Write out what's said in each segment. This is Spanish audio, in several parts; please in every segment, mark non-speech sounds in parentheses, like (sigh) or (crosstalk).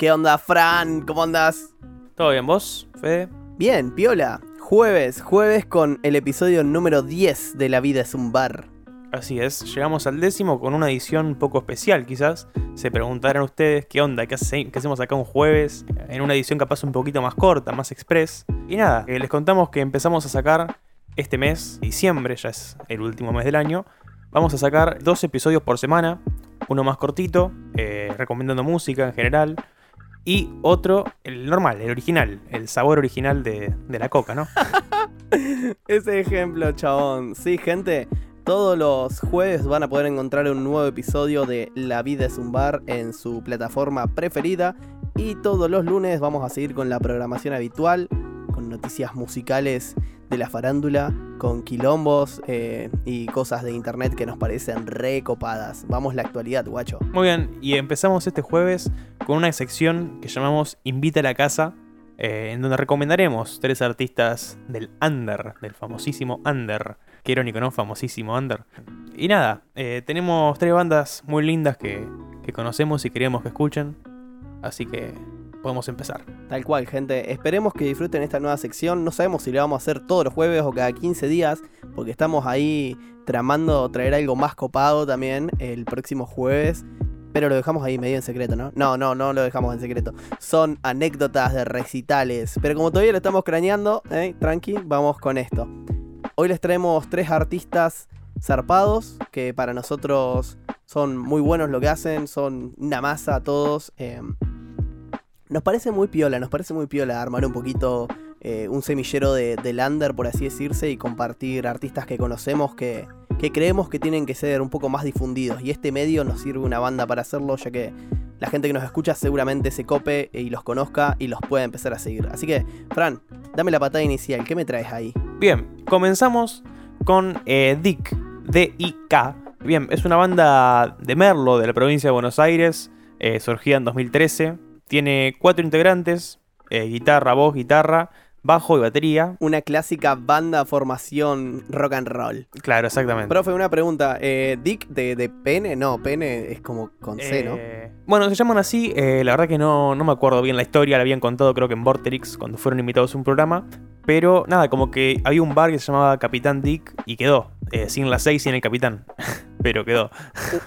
¿Qué onda, Fran? ¿Cómo andas? ¿Todo bien, vos, Fede? Bien, piola. Jueves, jueves con el episodio número 10 de La vida es un bar. Así es, llegamos al décimo con una edición un poco especial quizás. Se preguntarán ustedes qué onda, qué, hace- qué hacemos acá un jueves, en una edición capaz un poquito más corta, más express. Y nada, eh, les contamos que empezamos a sacar este mes, diciembre, ya es el último mes del año. Vamos a sacar dos episodios por semana, uno más cortito, eh, recomendando música en general. Y otro, el normal, el original, el sabor original de, de la coca, ¿no? (laughs) Ese ejemplo, chabón. Sí, gente, todos los jueves van a poder encontrar un nuevo episodio de La vida es un bar en su plataforma preferida. Y todos los lunes vamos a seguir con la programación habitual, noticias musicales de la farándula, con quilombos eh, y cosas de internet que nos parecen recopadas. Vamos la actualidad, guacho. Muy bien, y empezamos este jueves con una sección que llamamos Invita a la casa, eh, en donde recomendaremos tres artistas del Under, del famosísimo Under. Qué irónico, ¿no? Famosísimo Under. Y nada, eh, tenemos tres bandas muy lindas que, que conocemos y queremos que escuchen, así que podemos empezar. Tal cual, gente. Esperemos que disfruten esta nueva sección. No sabemos si la vamos a hacer todos los jueves o cada 15 días, porque estamos ahí tramando traer algo más copado también el próximo jueves. Pero lo dejamos ahí medio en secreto, ¿no? No, no, no lo dejamos en secreto. Son anécdotas de recitales. Pero como todavía lo estamos craneando, ¿eh? tranqui, vamos con esto. Hoy les traemos tres artistas zarpados que para nosotros son muy buenos lo que hacen, son una masa todos. eh, nos parece muy piola, nos parece muy piola armar un poquito eh, un semillero de, de lander, por así decirse, y compartir artistas que conocemos que, que creemos que tienen que ser un poco más difundidos. Y este medio nos sirve una banda para hacerlo, ya que la gente que nos escucha seguramente se cope y los conozca y los pueda empezar a seguir. Así que, Fran, dame la patada inicial, ¿qué me traes ahí? Bien, comenzamos con eh, Dick, D-I-K. Bien, es una banda de Merlo, de la provincia de Buenos Aires, eh, surgida en 2013. Tiene cuatro integrantes, eh, guitarra, voz, guitarra, bajo y batería. Una clásica banda formación rock and roll. Claro, exactamente. Profe, una pregunta. eh, ¿Dick de, de pene? No, pene es como con C, ¿no? Eh, Bueno, se llaman así, eh, la verdad que no, no me acuerdo bien la historia, la habían contado creo que en Vorterix cuando fueron invitados a un programa, pero nada, como que había un bar que se llamaba Capitán Dick y quedó, sin la 6 y sin el capitán, (laughs) pero quedó.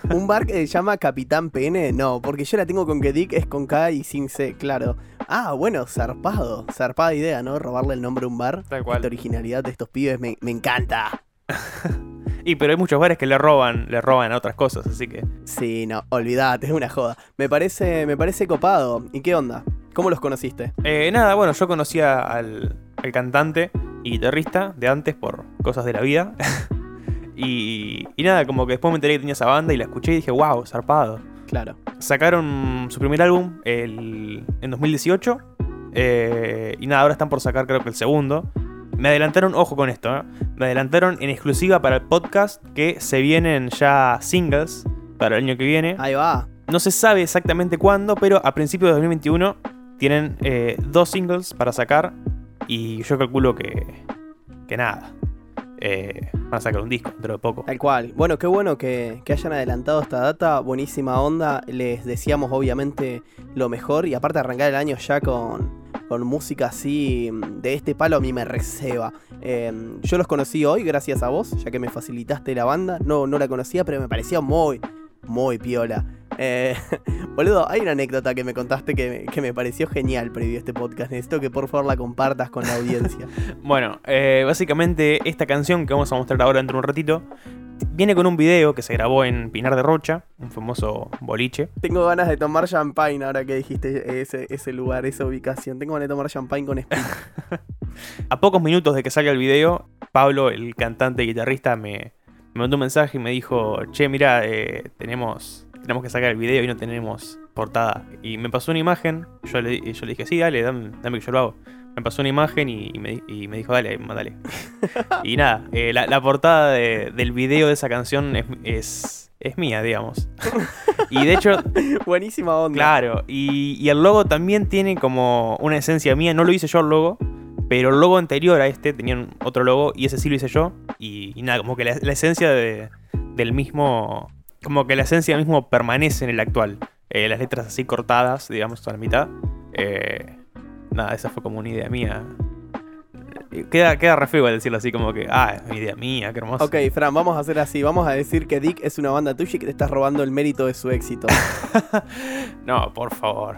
¿Un- ¿Un bar que se llama Capitán Pene? No, porque yo la tengo con que Dick es con K y sin C, claro. Ah, bueno, zarpado. Zarpada idea, ¿no? Robarle el nombre a un bar. Tal Esta originalidad de estos pibes me, me encanta. (laughs) Y pero hay muchos bares que le roban, le roban a otras cosas, así que... Sí, no, olvidate, es una joda. Me parece, me parece copado. ¿Y qué onda? ¿Cómo los conociste? Eh, nada, bueno, yo conocía al, al cantante y guitarrista de antes por cosas de la vida. (laughs) y, y nada, como que después me enteré que tenía esa banda y la escuché y dije, wow, zarpado. Claro. Sacaron su primer álbum el- en 2018. eh, y nada, ahora están por sacar creo que el segundo. Me adelantaron, ojo con esto, ¿eh? me adelantaron en exclusiva para el podcast que se vienen ya singles para el año que viene. Ahí va. No se sabe exactamente cuándo, pero a principios de 2021 tienen eh, dos singles para sacar. Y yo calculo que, que nada. Eh, van a sacar un disco dentro de poco. Tal cual. Bueno, qué bueno que, que hayan adelantado esta data. Buenísima onda. Les deseamos obviamente lo mejor. Y aparte arrancar el año ya con, con música así mm, de este palo a mí me receba. Eh, yo los conocí hoy gracias a vos, ya que me facilitaste la banda. No, no la conocía, pero me parecía muy, muy piola. Eh, (laughs) boludo, hay una anécdota que me contaste que, que me pareció genial previo a este podcast. Necesito que por favor la compartas con la audiencia. (laughs) Bueno, eh, básicamente esta canción que vamos a mostrar ahora dentro de un ratito viene con un video que se grabó en Pinar de Rocha, un famoso boliche. Tengo ganas de tomar champagne ahora que dijiste ese, ese lugar, esa ubicación. Tengo ganas de tomar champagne con Speed. (laughs) A pocos minutos de que salga el video, Pablo, el cantante y guitarrista, me, me mandó un mensaje y me dijo, che, mira, eh, tenemos, tenemos que sacar el video y no tenemos portada. Y me pasó una imagen, yo le, yo le dije, sí, dale, dame, dame que yo lo hago. Me pasó una imagen y, y me, y me dijo, dale, mandale. (laughs) y nada, eh, la, la portada de- del video de esa canción es, es, es mía, digamos. y de hecho, (laughs) Buenísima onda. Claro, y, y el logo también tiene como una esencia mía. No lo hice yo el logo, pero el logo anterior a este tenía otro logo y ese sí lo hice yo. Y, y nada, como que la, la esencia de- del mismo. Como que la esencia mismo permanece en el actual. eh, las letras así cortadas, digamos, a la mitad. Eh, nada, esa fue como una idea mía. Eh, Queda, queda re feo decirlo así como que, ah, es una idea mía, qué hermoso. Ok, Fran, vamos a hacer así. Vamos a decir que Dick es una banda tuya y que te estás robando el mérito de su éxito. (laughs) No, por favor.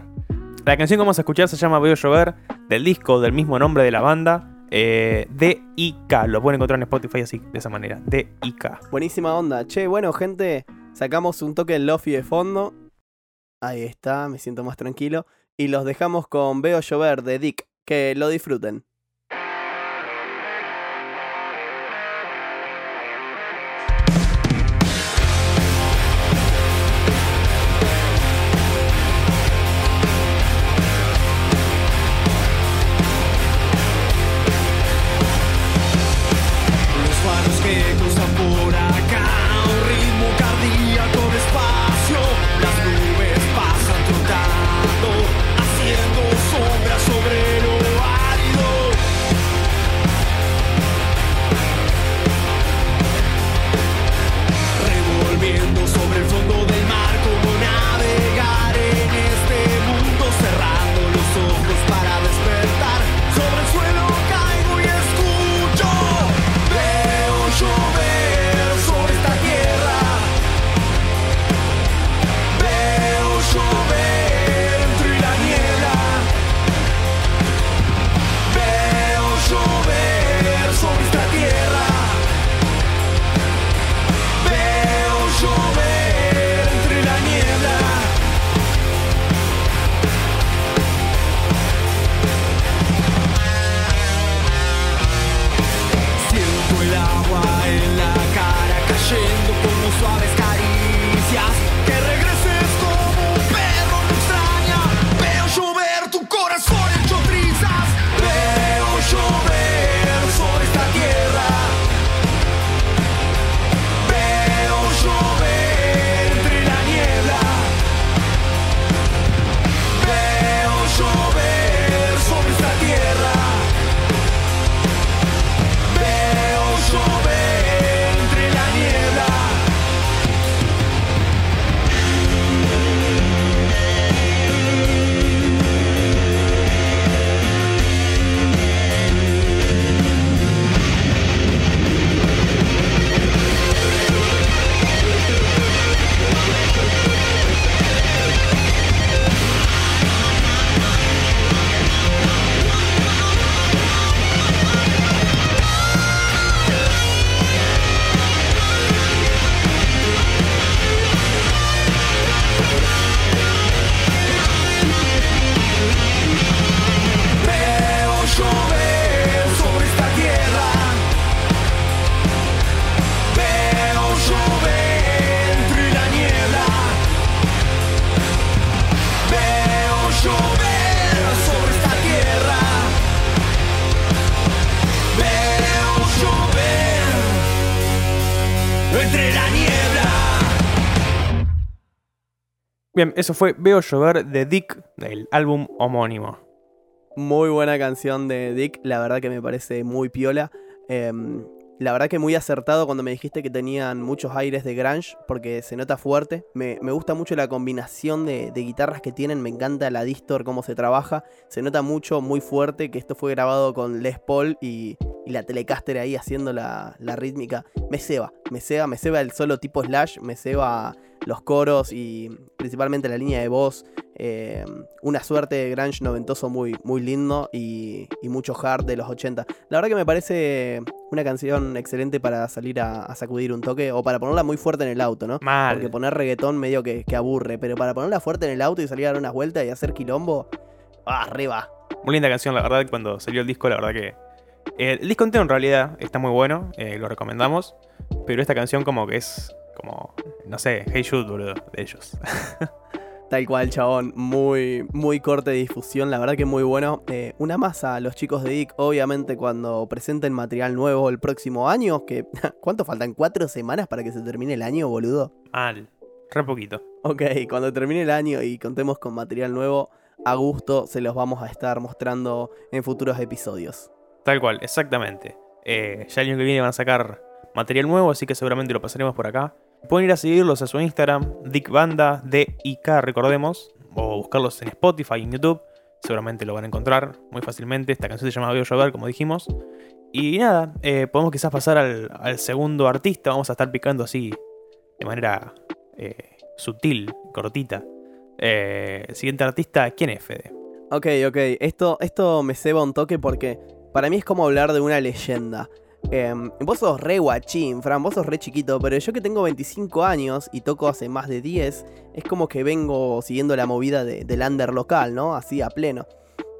La canción que vamos a escuchar se llama Veo llover, del disco del mismo nombre de la banda, eh, D.I.K. Lo pueden encontrar en Spotify así, de esa manera, D.I.K. Buenísima onda. Che, bueno, gente, sacamos un toque del Lofi de fondo. Ahí está, me siento más tranquilo. Y los dejamos con Veo llover de Dick. Que lo disfruten. Bien, eso fue Veo llover de Dick, del álbum homónimo. Muy buena canción de Dick, la verdad que me parece muy piola. Em, la verdad que muy acertado cuando me dijiste que tenían muchos aires de grunge, porque se nota fuerte. Me, gusta mucho la combinación de, guitarras que tienen, me encanta la distor, cómo se trabaja. Se nota mucho, muy fuerte, que esto fue grabado con Les Paul y, y la Telecaster ahí haciendo la, la rítmica. Me ceba, me ceba, me ceba el solo tipo slash, me ceba los coros y principalmente la línea de voz. eh, una suerte de grunge noventoso muy, muy lindo y, y mucho hard de los 80. La verdad que me parece una canción excelente para salir a, a sacudir un toque o para ponerla muy fuerte en el auto, ¿no? Mal. Porque poner reggaetón medio que, que aburre, pero para ponerla fuerte en el auto y salir a dar unas vueltas y hacer quilombo, ¡ah, arriba! Muy linda canción, la verdad, cuando salió el disco, la verdad que... eh, el disco entero en realidad está muy bueno, eh, lo recomendamos, pero esta canción como que es como, no sé, Hey Jude, boludo, de ellos. (laughs) Tal cual, chabón. Muy, muy corte de difusión. La verdad que muy bueno. Eh, una más a los chicos de Dick, obviamente, cuando presenten material nuevo el próximo año. Que, (laughs) ¿Cuánto faltan? ¿Cuatro semanas para que se termine el año, boludo? Mal, re poquito. Ok, cuando termine el año y contemos con material nuevo, a gusto se los vamos a estar mostrando en futuros episodios. Tal cual, exactamente. Eh, ya el año que viene van a sacar material nuevo, así que seguramente lo pasaremos por acá. Pueden ir a seguirlos a su Instagram, DickBanda, D-I-K, recordemos, o buscarlos en Spotify y en YouTube. Seguramente lo van a encontrar muy fácilmente. Esta canción se llama Veo Llover, como dijimos. Y nada, eh, podemos quizás pasar al, segundo artista. Vamos a estar picando así de manera eh, sutil, cortita. Eh, siguiente artista, ¿quién es Fede? Ok, ok. Esto, esto me ceba un toque porque para mí es como hablar de una leyenda. Em, vos sos re guachín, Fran, vos sos re chiquito, pero yo que tengo 25 años y toco hace más de 10, es como que vengo siguiendo la movida de- del under local, ¿no? Así a pleno.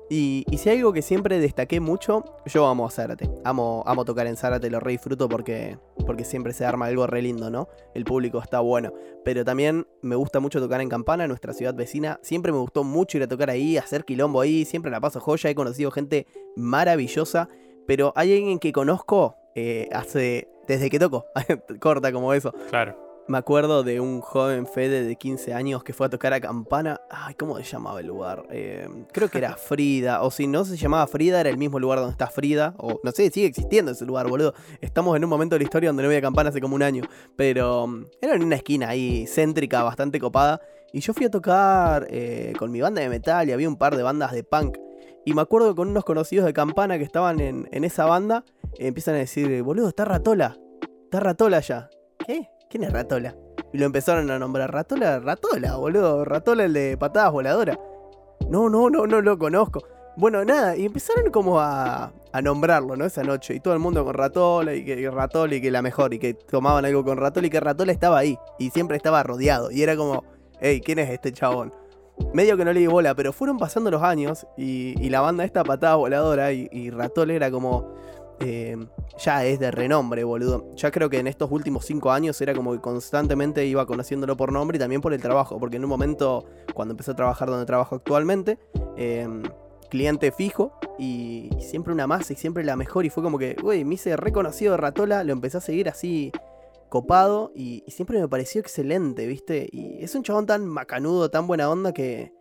Y, si hay algo que siempre destaqué mucho, yo amo a Zárate. Amo, amo tocar en Zárate, lo re disfruto porque, porque siempre se arma algo re lindo, ¿no? El público está bueno. Pero también me gusta mucho tocar en Campana, nuestra ciudad vecina. Siempre me gustó mucho ir a tocar ahí, hacer quilombo ahí. Siempre la paso joya. He conocido gente maravillosa. Pero hay alguien que conozco eh, hace. desde que toco. (laughs) Corta como eso. Claro. Me acuerdo de un joven Fede de 15 años que fue a tocar a Campana. Ay, ¿cómo se llamaba el lugar? Eh, creo que era (laughs) Frida. O si no se llamaba Frida, era el mismo lugar donde está Frida. O no sé, sigue existiendo ese lugar, boludo. Estamos en un momento de la historia donde no voy a Campana hace como un año. Pero mm, era en una esquina ahí, céntrica, bastante copada. Y yo fui a tocar eh, con mi banda de metal y había un par de bandas de punk. Y me acuerdo con unos conocidos de Campana que estaban en, en esa banda, empiezan a decir, boludo, está Ratola. Está Ratola ya. ¿Qué? ¿Quién es Ratola? Y lo empezaron a nombrar. Ratola, Ratola, boludo. Ratola el de patadas voladoras. No, no, no, no lo conozco. Bueno, nada, y empezaron como a, a nombrarlo, ¿no? Esa noche. Y todo el mundo con Ratola y que y Ratola y que la mejor. Y que tomaban algo con Ratola y que Ratola estaba ahí. Y siempre estaba rodeado. Y era como, hey, ¿quién es este chabón? Medio que no le di bola, pero fueron pasando los años y, la banda esta patada voladora y, y era como... eh, ya es de renombre, boludo. Ya creo que en estos últimos cinco años era como que constantemente iba conociéndolo por nombre y también por el trabajo. Porque en un momento, cuando empecé a trabajar donde trabajo actualmente, eh, cliente fijo y, y siempre una más y siempre la mejor. Y fue como que, güey, me hice reconocido de Ratola, lo empecé a seguir así copado y, siempre me pareció excelente, ¿viste? Y es un chabón tan macanudo, tan buena onda que,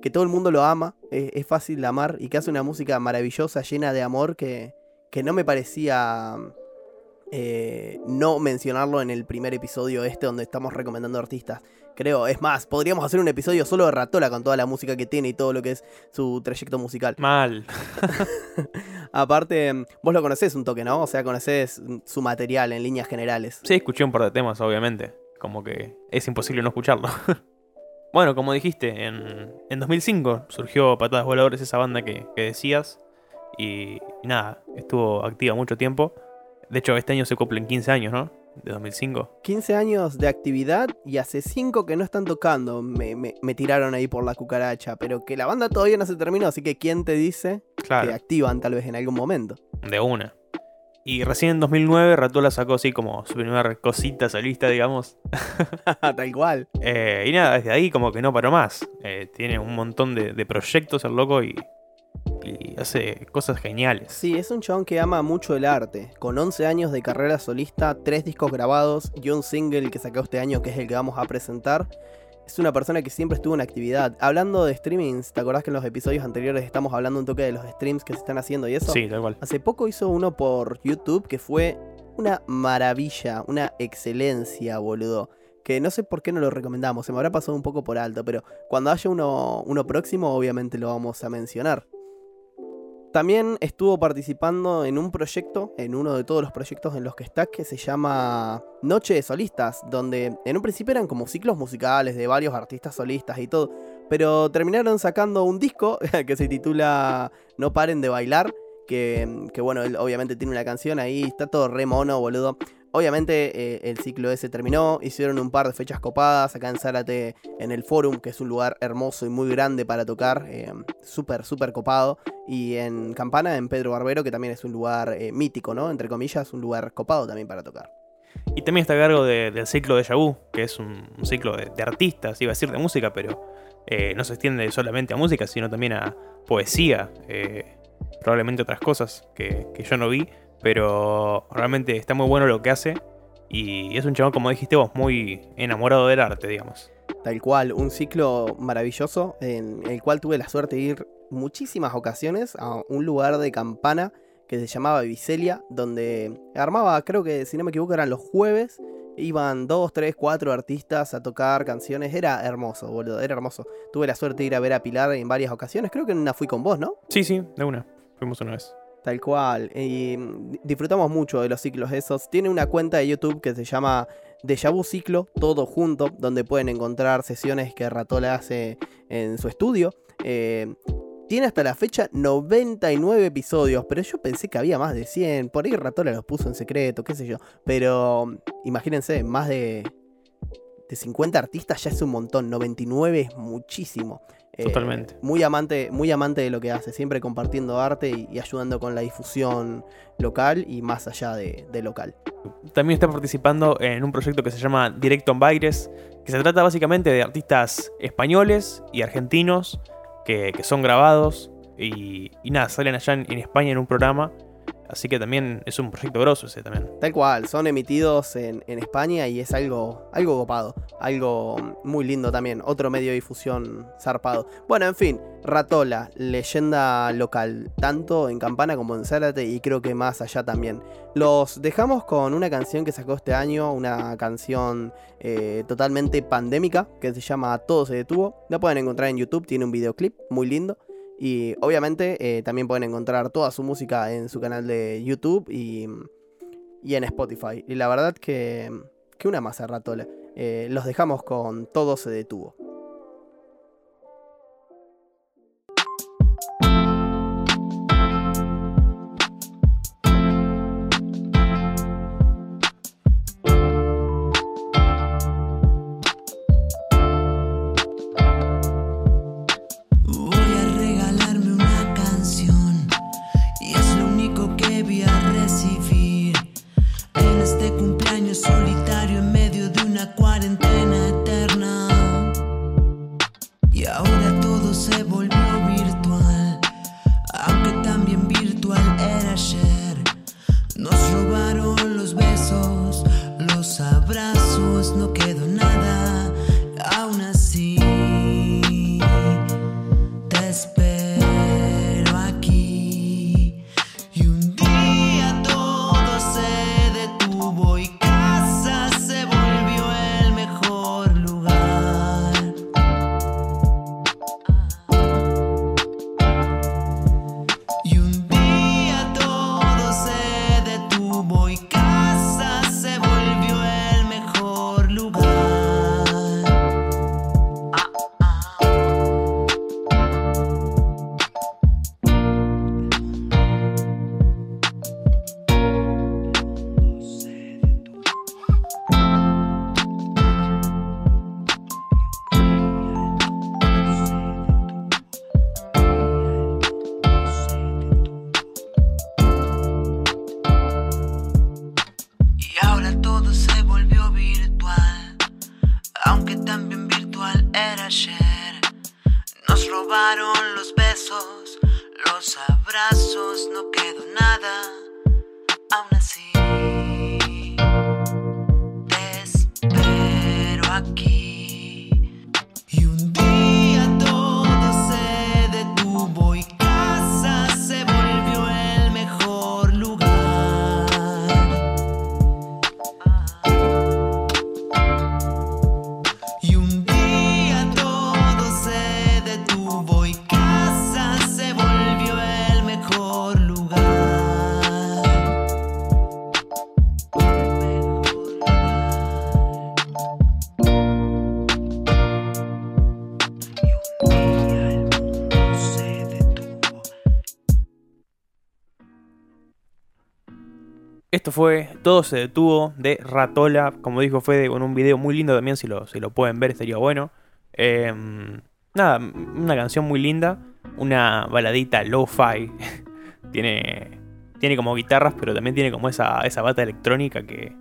que todo el mundo lo ama, es, es fácil de amar y que hace una música maravillosa, llena de amor que, que no me parecía eh, no mencionarlo en el primer episodio este donde estamos recomendando artistas. Creo, es más, podríamos hacer un episodio solo de Ratola con toda la música que tiene y todo lo que es su trayecto musical. Mal. (laughs) Aparte, vos lo conocés un toque, ¿no? O sea, conocés su material en líneas generales. Sí, escuché un par de temas, obviamente. Como que es imposible no escucharlo. (laughs) bueno, como dijiste, en, en 2005 surgió Patadas Voladores, esa banda que, que decías. Y, y nada, estuvo activa mucho tiempo. De hecho, este año se cumplen 15 años, ¿no? De 2005. 15 años de actividad y hace 5 que no están tocando. Me, me- me tiraron ahí por la cucaracha. Pero que la banda todavía no se terminó, así que ¿quién te dice que Claro, activan tal vez en algún momento? de una. Y recién en 2009 Ratola sacó así como su primera cosita solista, digamos. (laughs) tal cual. Eh, y nada, desde ahí como que no paró más. Eh, tiene un montón de, de proyectos el loco y, y hace cosas geniales. Sí, es un chabón que ama mucho el arte. Con 11 años de carrera solista, 3 discos grabados y un single que sacó este año que es el que vamos a presentar. Es una persona que siempre estuvo en actividad. Hablando de streamings, ¿te acordás que en los episodios anteriores estamos hablando un toque de los streams que se están haciendo y eso? Sí, tal cual. Hace poco hizo uno por YouTube que fue una maravilla, una excelencia, boludo. Que no sé por qué no lo recomendamos, se me habrá pasado un poco por alto, pero cuando haya uno, uno próximo, obviamente lo vamos a mencionar. También estuvo participando en un proyecto, en uno de todos los proyectos en los que está, que se llama Noche de Solistas, donde en un principio eran como ciclos musicales de varios artistas solistas y todo, pero terminaron sacando un disco (laughs) que se titula No paren de bailar, que, bueno, él obviamente tiene una canción ahí, está todo re mono, boludo. Obviamente eh, el ciclo ese terminó, hicieron un par de fechas copadas acá en Zárate, en el Forum, que es un lugar hermoso y muy grande para tocar, eh, súper, súper copado. Y en Campana, en Pedro Barbero, que también es un lugar eh, mítico, ¿no? Entre comillas, un lugar copado también para tocar. Y también está a cargo de- del ciclo de Yabú, que es un, ciclo de, artistas, iba a decir de música, pero no se extiende solamente a música, sino también a poesía, probablemente otras cosas que yo no vi, pero realmente está muy bueno lo que hace. Y es un chabón, como dijiste vos, muy enamorado del arte, digamos. Tal cual, un ciclo maravilloso en el cual tuve la suerte de ir muchísimas ocasiones a un lugar de campana que se llamaba Vicelia, donde armaba, creo que si no me equivoco, eran los jueves Iban dos, tres, cuatro artistas a tocar canciones. Era hermoso, boludo, era hermoso. Tuve la suerte de ir a ver a Pilar en varias ocasiones. Creo que en una fui con vos, ¿no? Sí, sí, de una. Fuimos una vez. Tal cual. Y mm, disfrutamos mucho de los ciclos esos. Tiene una cuenta de YouTube que se llama Deja Vu Ciclo, todo junto, donde pueden encontrar sesiones que Ratola hace en su estudio. Eh, tiene hasta la fecha 99 episodios, pero yo pensé que había más de 100. Por ahí Ratola los puso en secreto, qué sé yo. Pero mm, imagínense, más de, de 50 artistas ya es un montón. 99 es muchísimo. Eh, Totalmente. muy, amante, muy amante de lo que hace, siempre compartiendo arte y, y ayudando con la difusión local y más allá de, de local. También está participando en un proyecto que se llama Directo en Baires, que se trata básicamente de artistas españoles y argentinos que, que son grabados y, y nada, salen allá en, en España en un programa. Así que también es un proyecto grosso ese también. Tal cual, son emitidos en, España y es algo, algo copado, algo muy lindo también, otro medio de difusión zarpado. Bueno, en fin, Ratola, leyenda local, tanto en Campana como en Zárate y creo que más allá también. Los dejamos con una canción que sacó este año, una canción eh, totalmente pandémica que se llama Todo se detuvo. La pueden encontrar en YouTube, tiene un videoclip muy lindo. Y obviamente eh, también pueden encontrar toda su música en su canal de YouTube y, y en Spotify. Y la verdad que, que una masa ratola. Eh, los dejamos con Todo se detuvo. Fue Todo se detuvo de Ratola. Como dijo Fede, con un video muy lindo también. Si lo, si lo pueden ver, estaría bueno. Eh, nada, una canción muy linda. Una baladita lo-fi. (laughs) tiene, tiene como guitarras, pero también tiene como esa, esa bata electrónica que,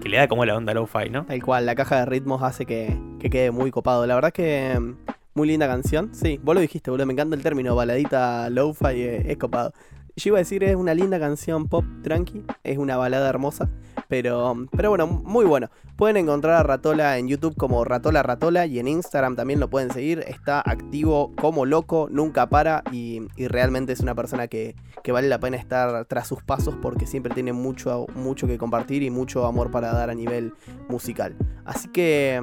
que le da como la onda lo-fi, ¿no? Tal cual, la caja de ritmos hace que, que quede muy copado. La verdad que mm, muy linda canción. Sí, vos lo dijiste, boludo. Me encanta el término baladita lo-fi, eh, es copado. Yo iba a decir, es una linda canción pop tranqui, es una balada hermosa, pero, pero bueno, muy bueno. Pueden encontrar a Ratola en YouTube como Ratola Ratola y en Instagram también lo pueden seguir. Está activo como loco, nunca para y, realmente es una persona que, que vale la pena estar tras sus pasos porque siempre tiene mucho, mucho que compartir y mucho amor para dar a nivel musical. Así que,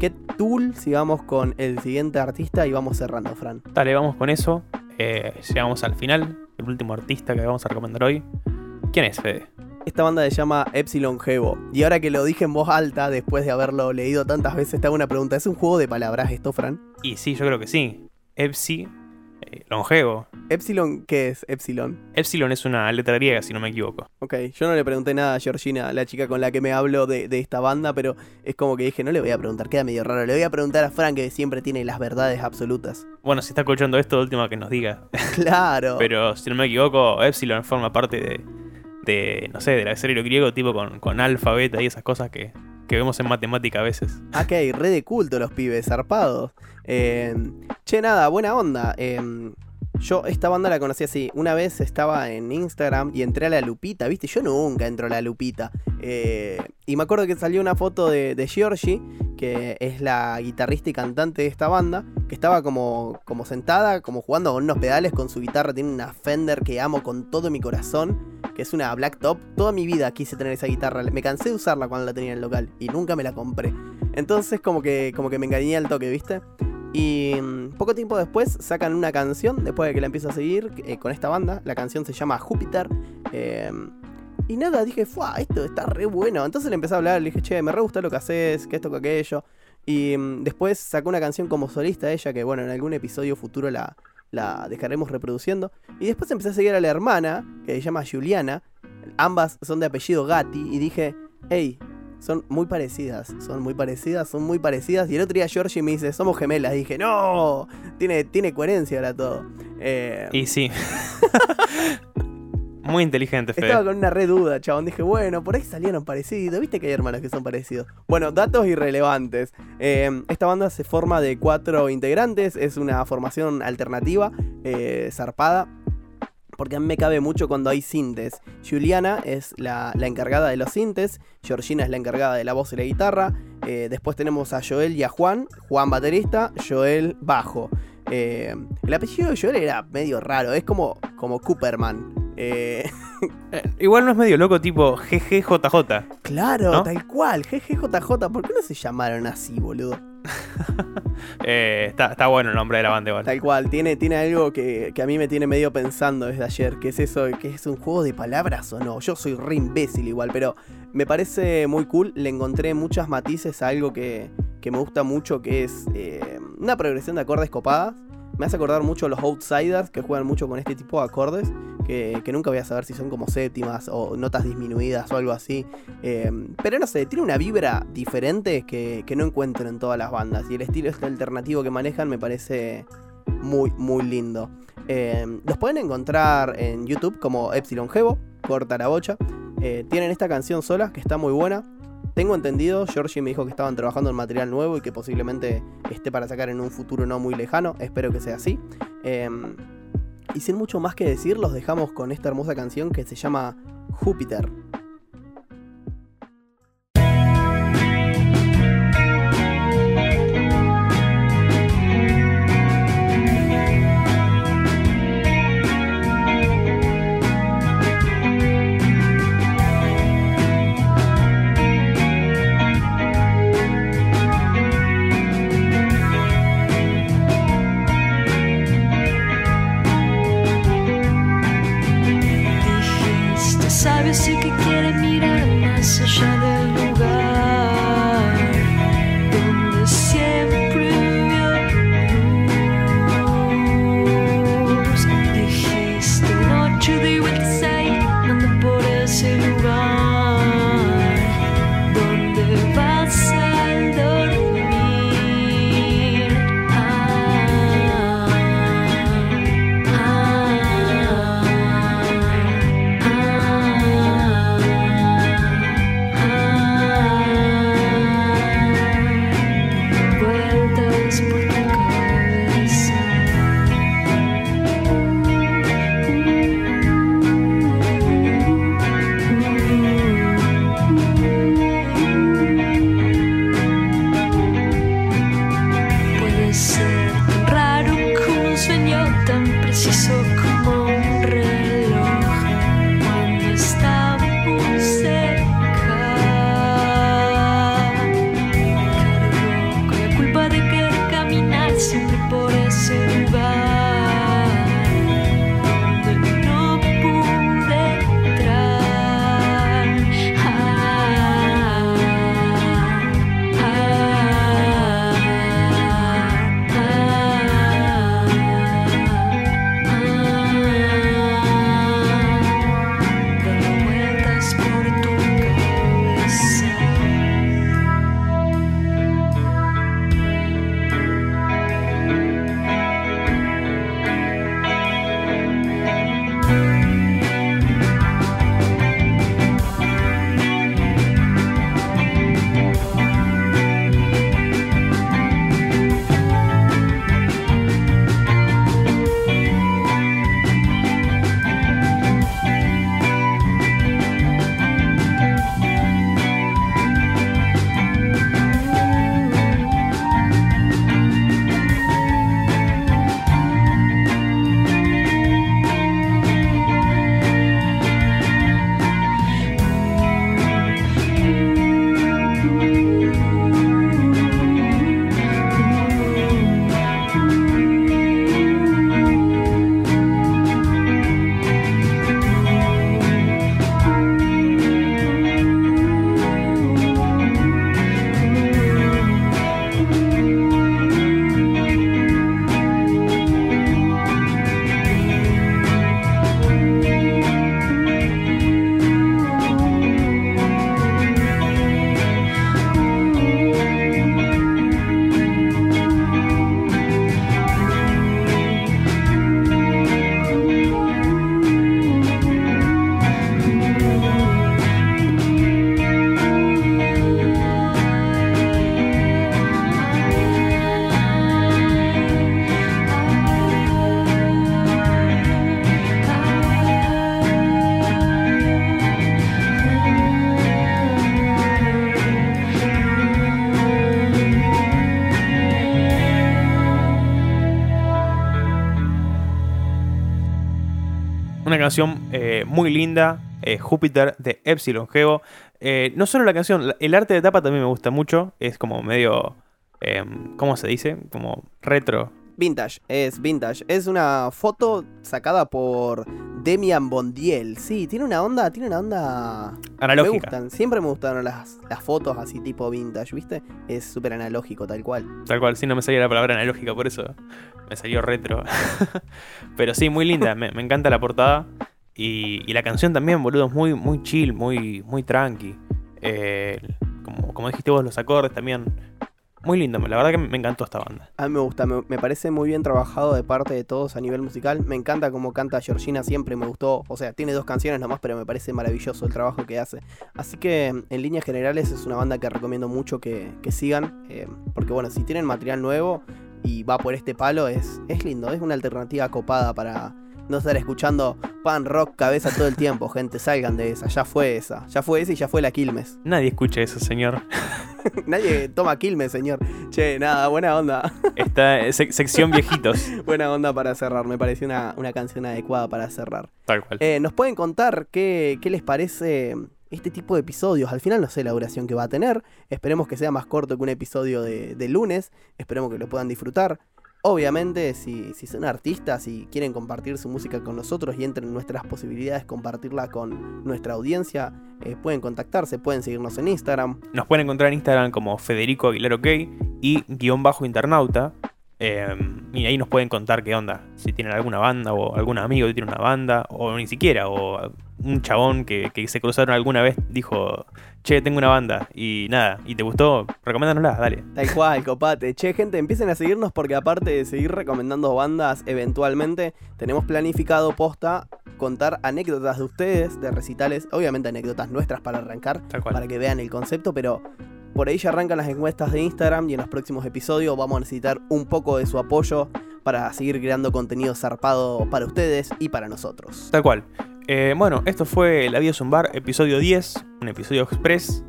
¿qué tool? Sigamos con el siguiente artista y vamos cerrando, Fran. Dale, vamos con eso. Eh, llegamos al final. El último artista que vamos a recomendar hoy. ¿Quién es, Fede? Esta banda se llama Epsilon Hevo. Y ahora que lo dije en voz alta, después de haberlo leído tantas veces, te hago una pregunta. ¿Es un juego de palabras esto, Fran? Y sí, yo creo que sí. Epsi, longevo. ¿Epsilon qué es Epsilon? Epsilon es una letra griega, si no me equivoco. Ok, yo no le pregunté nada a Georgina, la chica con la que me hablo de, de esta banda, pero es como que dije, no le voy a preguntar, queda medio raro. Le voy a preguntar a Fran, que siempre tiene las verdades absolutas. Bueno, si está escuchando esto, última que nos diga. (laughs) Claro. Pero si no me equivoco, Epsilon forma parte de, de no sé, del abecedario griego, tipo con, con alfa, beta y esas cosas que, que vemos en matemática a veces. Ah, que hay re de culto los pibes, zarpados. Eh, che, nada, buena onda. Eh, yo esta banda la conocí así. Una vez estaba en Instagram y entré a la lupita, ¿viste? Yo nunca entro a la lupita. Eh, y me acuerdo que salió una foto de, de Giorgi, que es la guitarrista y cantante de esta banda, que estaba como, como sentada, como jugando con unos pedales con su guitarra. Tiene una Fender que amo con todo mi corazón, que es una Black Top. Toda mi vida quise tener esa guitarra. Me cansé de usarla cuando la tenía en el local y nunca me la compré. Entonces como que, como que me encariñé al toque, ¿viste? Y mm, poco tiempo después sacan una canción, después de que la empiezo a seguir eh, con esta banda. La canción se llama Júpiter. eh, y nada, dije, ¡fua! Esto está re bueno. Entonces le empecé a hablar, le dije, che, me re gusta lo que haces, que esto, que aquello. Y mm, después sacó una canción como solista ella, que bueno, en algún episodio futuro la, la dejaremos reproduciendo. Y después empecé a seguir a la hermana, que se llama Juliana. Ambas son de apellido Gatti. Y dije, hey, son muy parecidas, son muy parecidas, son muy parecidas. Y el otro día Georgie me dice, somos gemelas. Y dije, no, tiene, tiene coherencia ahora todo. Eh, Y sí. (laughs) Muy inteligente, Fede. Estaba con una re duda, chabón. Dije, bueno, por ahí salieron parecidos. Viste que hay hermanos que son parecidos. Bueno, datos irrelevantes. Eh, esta banda se forma de cuatro integrantes. Es una formación alternativa, eh, zarpada. Porque a mí me cabe mucho cuando hay sintes. Juliana es la, la encargada de los sintes. Georgina es la encargada de la voz y la guitarra. eh, después tenemos a Joel y a Juan. Juan baterista, Joel bajo. Eh, el apellido de Joel era medio raro. Es como, como Cooperman. Eh, (laughs) Eh, igual no es medio loco, tipo GGJJ. Claro, ¿No? tal cual. GGJJ, ¿por qué no se llamaron así, boludo? (laughs) Eh, está, está bueno el nombre de la banda igual. Tal cual, tiene, tiene algo que, que a mí me tiene medio pensando desde ayer, que es eso, que es un juego de palabras o no. Yo soy re imbécil igual, pero me parece muy cool. Le encontré muchas matices a algo que, que me gusta mucho, que es eh, una progresión de acordes copadas. Me hace acordar mucho a los Outsiders, que juegan mucho con este tipo de acordes, que, que nunca voy a saber si son como séptimas o notas disminuidas o algo así. Eh, pero no sé, tiene una vibra diferente que, que no encuentro en todas las bandas. Y el estilo este alternativo que manejan me parece muy, muy lindo. Eh, los pueden encontrar en YouTube como Epsilon Hevo, corta la bocha. Eh, tienen esta canción sola que está muy buena. Tengo entendido, Georgie me dijo que estaban trabajando en material nuevo y que posiblemente esté para sacar en un futuro no muy lejano. Espero que sea así. Eh, y sin mucho más que decir, los dejamos con esta hermosa canción que se llama Júpiter. Canción eh, muy linda, eh, Júpiter de Epsilon Geo. Eh, no solo la canción, el arte de tapa también me gusta mucho. Es como medio. em, ¿Cómo se dice? Como retro. Vintage, es vintage. Es una foto sacada por Demian Bondiel. Sí, tiene una onda, tiene una onda... Me Analógica. gustan, siempre me gustaron las, las fotos así tipo vintage, ¿viste? Es súper analógico, tal cual. Tal cual, sí, no me salía la palabra analógica, por eso me salió retro. (laughs) Pero sí, muy linda, me, me encanta la portada. Y, y la canción también, boludo, es muy, muy chill, muy, muy tranqui. Eh, como, como dijiste vos, los acordes también. Muy lindo, la verdad que me encantó esta banda. A mí me gusta, me, me parece muy bien trabajado de parte de todos a nivel musical. Me encanta cómo canta Georgina, siempre me gustó. O sea, tiene dos canciones nomás, pero me parece maravilloso el trabajo que hace. Así que, en líneas generales, es una banda que recomiendo mucho que, que sigan. eh, porque, bueno, si tienen material nuevo y va por este palo, es, es lindo. Es una alternativa copada para no estar escuchando pan rock cabeza todo el tiempo. (laughs) Gente, salgan de esa. Ya fue esa. Ya fue esa y ya fue la Quilmes. Nadie escucha eso, señor. (laughs) Nadie toma Quilmes, señor. Che, nada, buena onda. Esta eh, sec- sección (laughs) viejitos. Buena onda para cerrar, me pareció una, una canción adecuada para cerrar. Tal cual. Eh, ¿Nos pueden contar qué, qué les parece este tipo de episodios? Al final no sé la duración que va a tener. Esperemos que sea más corto que un episodio de, de lunes. Esperemos que lo puedan disfrutar. Obviamente, si, si son artistas y quieren compartir su música con nosotros y entren en nuestras posibilidades compartirla con nuestra audiencia, eh, pueden contactarse, pueden seguirnos en Instagram. Nos pueden encontrar en Instagram como Federico Aguilar OK y guion bajo internauta. Eh, y ahí nos pueden contar qué onda. Si tienen alguna banda o algún amigo que tiene una banda, o ni siquiera, o un chabón que, que se cruzaron alguna vez dijo, che, tengo una banda y nada, y te gustó, recomiéndanosla, dale. Tal cual, copate. Che, gente, empiecen a seguirnos porque aparte de seguir recomendando bandas eventualmente, tenemos planificado posta contar anécdotas de ustedes, de recitales, obviamente anécdotas nuestras para arrancar, Tal cual. para que vean el concepto, pero por ahí ya arrancan las encuestas de Instagram y en los próximos episodios vamos a necesitar un poco de su apoyo para seguir creando contenido zarpado para ustedes y para nosotros. Tal cual. Eh, bueno, esto fue La Vida es episodio 10, un episodio express.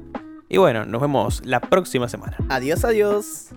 Y bueno, nos vemos la próxima semana. Adiós, adiós.